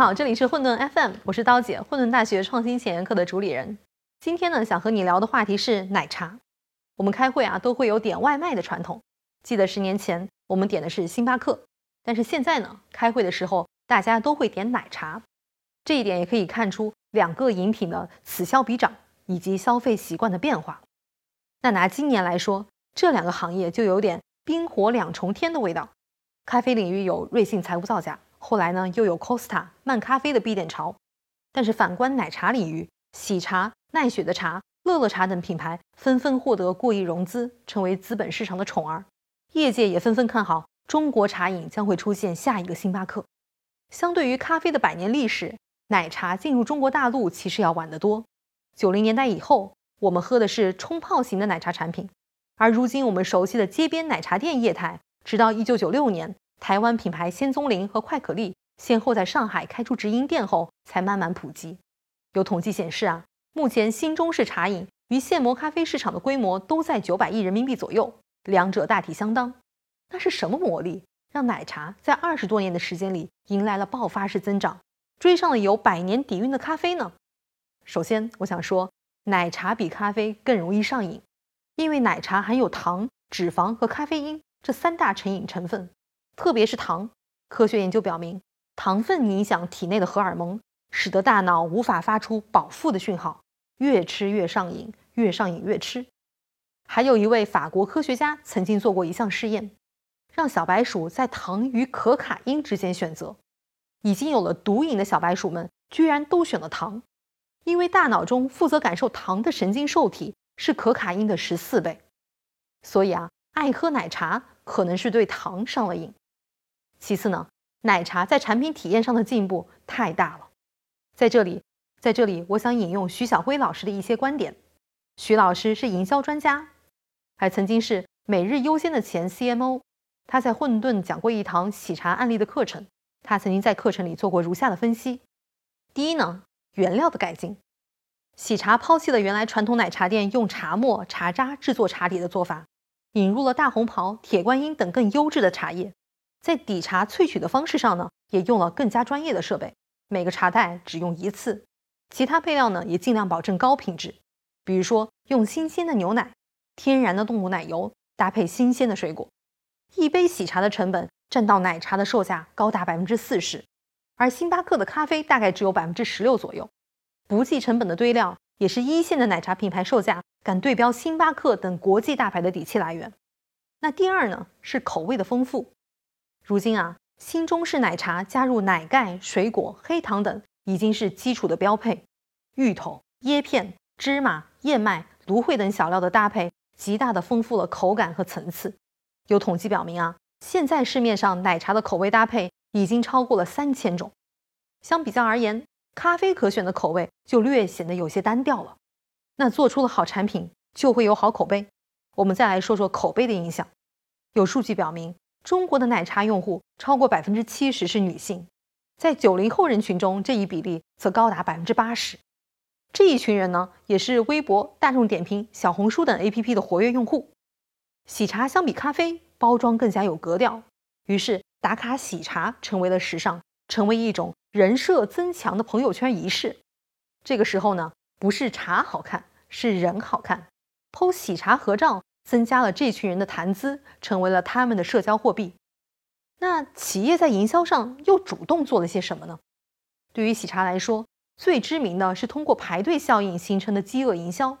好，这里是混沌 FM，我是刀姐，混沌大学创新前沿课的主理人。今天呢，想和你聊的话题是奶茶。我们开会啊，都会有点外卖的传统。记得十年前我们点的是星巴克，但是现在呢，开会的时候大家都会点奶茶。这一点也可以看出两个饮品的此消彼长，以及消费习惯的变化。那拿今年来说，这两个行业就有点冰火两重天的味道。咖啡领域有瑞幸财务造假。后来呢，又有 Costa 慢咖啡的必点潮，但是反观奶茶领域，喜茶、奈雪的茶、乐乐茶等品牌纷纷获得过亿融资，成为资本市场的宠儿。业界也纷纷看好中国茶饮将会出现下一个星巴克。相对于咖啡的百年历史，奶茶进入中国大陆其实要晚得多。九零年代以后，我们喝的是冲泡型的奶茶产品，而如今我们熟悉的街边奶茶店业态，直到一九九六年。台湾品牌仙踪林和快可丽先后在上海开出直营店后，才慢慢普及。有统计显示啊，目前新中式茶饮与现磨咖啡市场的规模都在九百亿人民币左右，两者大体相当。那是什么魔力让奶茶在二十多年的时间里迎来了爆发式增长，追上了有百年底蕴的咖啡呢？首先，我想说，奶茶比咖啡更容易上瘾，因为奶茶含有糖、脂肪和咖啡因这三大成瘾成分。特别是糖，科学研究表明，糖分影响体内的荷尔蒙，使得大脑无法发出饱腹的讯号，越吃越上瘾，越上瘾越吃。还有一位法国科学家曾经做过一项试验，让小白鼠在糖与可卡因之间选择，已经有了毒瘾的小白鼠们居然都选了糖，因为大脑中负责感受糖的神经受体是可卡因的十四倍，所以啊，爱喝奶茶可能是对糖上了瘾。其次呢，奶茶在产品体验上的进步太大了。在这里，在这里，我想引用徐晓辉老师的一些观点。徐老师是营销专家，还曾经是每日优先的前 CMO。他在混沌讲过一堂喜茶案例的课程。他曾经在课程里做过如下的分析：第一呢，原料的改进。喜茶抛弃了原来传统奶茶店用茶末、茶渣制作茶底的做法，引入了大红袍、铁观音等更优质的茶叶。在底茶萃取的方式上呢，也用了更加专业的设备，每个茶袋只用一次。其他配料呢，也尽量保证高品质，比如说用新鲜的牛奶、天然的动物奶油，搭配新鲜的水果。一杯喜茶的成本占到奶茶的售价高达百分之四十，而星巴克的咖啡大概只有百分之十六左右。不计成本的堆料，也是一线的奶茶品牌售价敢对标星巴克等国际大牌的底气来源。那第二呢，是口味的丰富。如今啊，新中式奶茶加入奶盖、水果、黑糖等，已经是基础的标配。芋头、椰片、芝麻、燕麦、芦荟等小料的搭配，极大的丰富了口感和层次。有统计表明啊，现在市面上奶茶的口味搭配已经超过了三千种。相比较而言，咖啡可选的口味就略显得有些单调了。那做出了好产品，就会有好口碑。我们再来说说口碑的影响。有数据表明。中国的奶茶用户超过百分之七十是女性，在九零后人群中，这一比例则高达百分之八十。这一群人呢，也是微博、大众点评、小红书等 APP 的活跃用户。喜茶相比咖啡，包装更加有格调，于是打卡喜茶成为了时尚，成为一种人设增强的朋友圈仪式。这个时候呢，不是茶好看，是人好看。剖喜茶合照。增加了这群人的谈资，成为了他们的社交货币。那企业在营销上又主动做了些什么呢？对于喜茶来说，最知名的是通过排队效应形成的饥饿营销。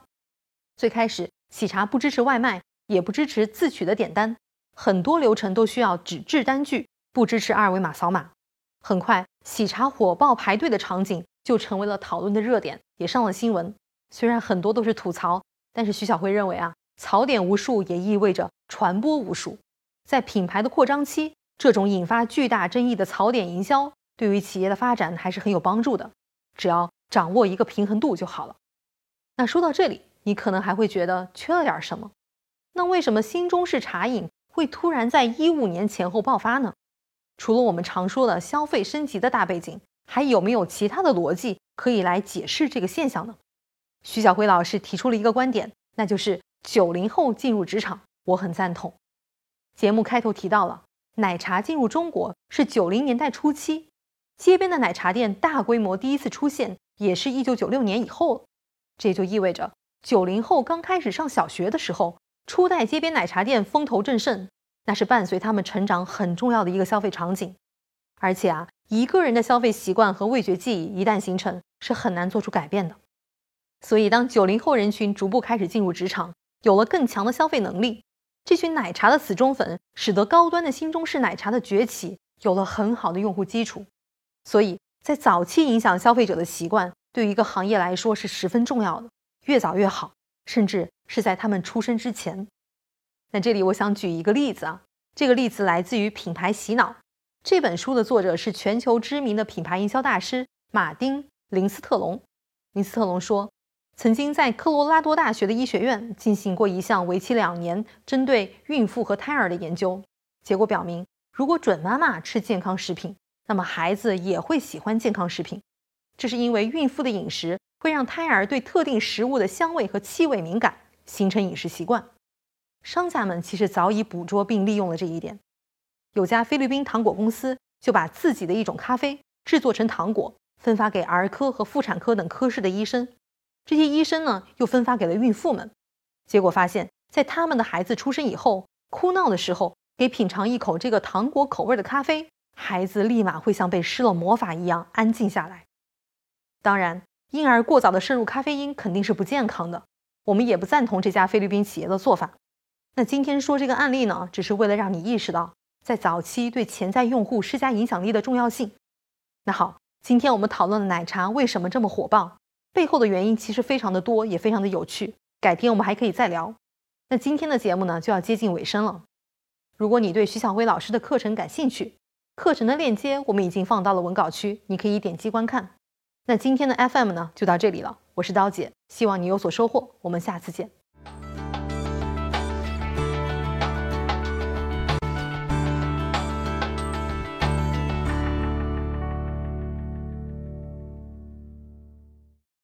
最开始，喜茶不支持外卖，也不支持自取的点单，很多流程都需要纸质单据，不支持二维码扫码。很快，喜茶火爆排队的场景就成为了讨论的热点，也上了新闻。虽然很多都是吐槽，但是徐小辉认为啊。槽点无数也意味着传播无数，在品牌的扩张期，这种引发巨大争议的槽点营销对于企业的发展还是很有帮助的。只要掌握一个平衡度就好了。那说到这里，你可能还会觉得缺了点什么？那为什么新中式茶饮会突然在一五年前后爆发呢？除了我们常说的消费升级的大背景，还有没有其他的逻辑可以来解释这个现象呢？徐小辉老师提出了一个观点，那就是。九零后进入职场，我很赞同。节目开头提到了，奶茶进入中国是九零年代初期，街边的奶茶店大规模第一次出现，也是一九九六年以后了。这就意味着九零后刚开始上小学的时候，初代街边奶茶店风头正盛，那是伴随他们成长很重要的一个消费场景。而且啊，一个人的消费习惯和味觉记忆一旦形成，是很难做出改变的。所以，当九零后人群逐步开始进入职场，有了更强的消费能力，这群奶茶的死忠粉使得高端的新中式奶茶的崛起有了很好的用户基础。所以在早期影响消费者的习惯，对于一个行业来说是十分重要的，越早越好，甚至是在他们出生之前。那这里我想举一个例子啊，这个例子来自于《品牌洗脑》这本书的作者是全球知名的品牌营销大师马丁林斯特龙。林斯特龙说。曾经在科罗拉多大学的医学院进行过一项为期两年、针对孕妇和胎儿的研究，结果表明，如果准妈妈吃健康食品，那么孩子也会喜欢健康食品。这是因为孕妇的饮食会让胎儿对特定食物的香味和气味敏感，形成饮食习惯。商家们其实早已捕捉并利用了这一点。有家菲律宾糖果公司就把自己的一种咖啡制作成糖果，分发给儿科和妇产科等科室的医生。这些医生呢，又分发给了孕妇们，结果发现，在他们的孩子出生以后，哭闹的时候，给品尝一口这个糖果口味的咖啡，孩子立马会像被施了魔法一样安静下来。当然，婴儿过早的摄入咖啡因肯定是不健康的，我们也不赞同这家菲律宾企业的做法。那今天说这个案例呢，只是为了让你意识到，在早期对潜在用户施加影响力的重要性。那好，今天我们讨论的奶茶为什么这么火爆？背后的原因其实非常的多，也非常的有趣。改天我们还可以再聊。那今天的节目呢，就要接近尾声了。如果你对徐小辉老师的课程感兴趣，课程的链接我们已经放到了文稿区，你可以点击观看。那今天的 FM 呢，就到这里了。我是刀姐，希望你有所收获。我们下次见。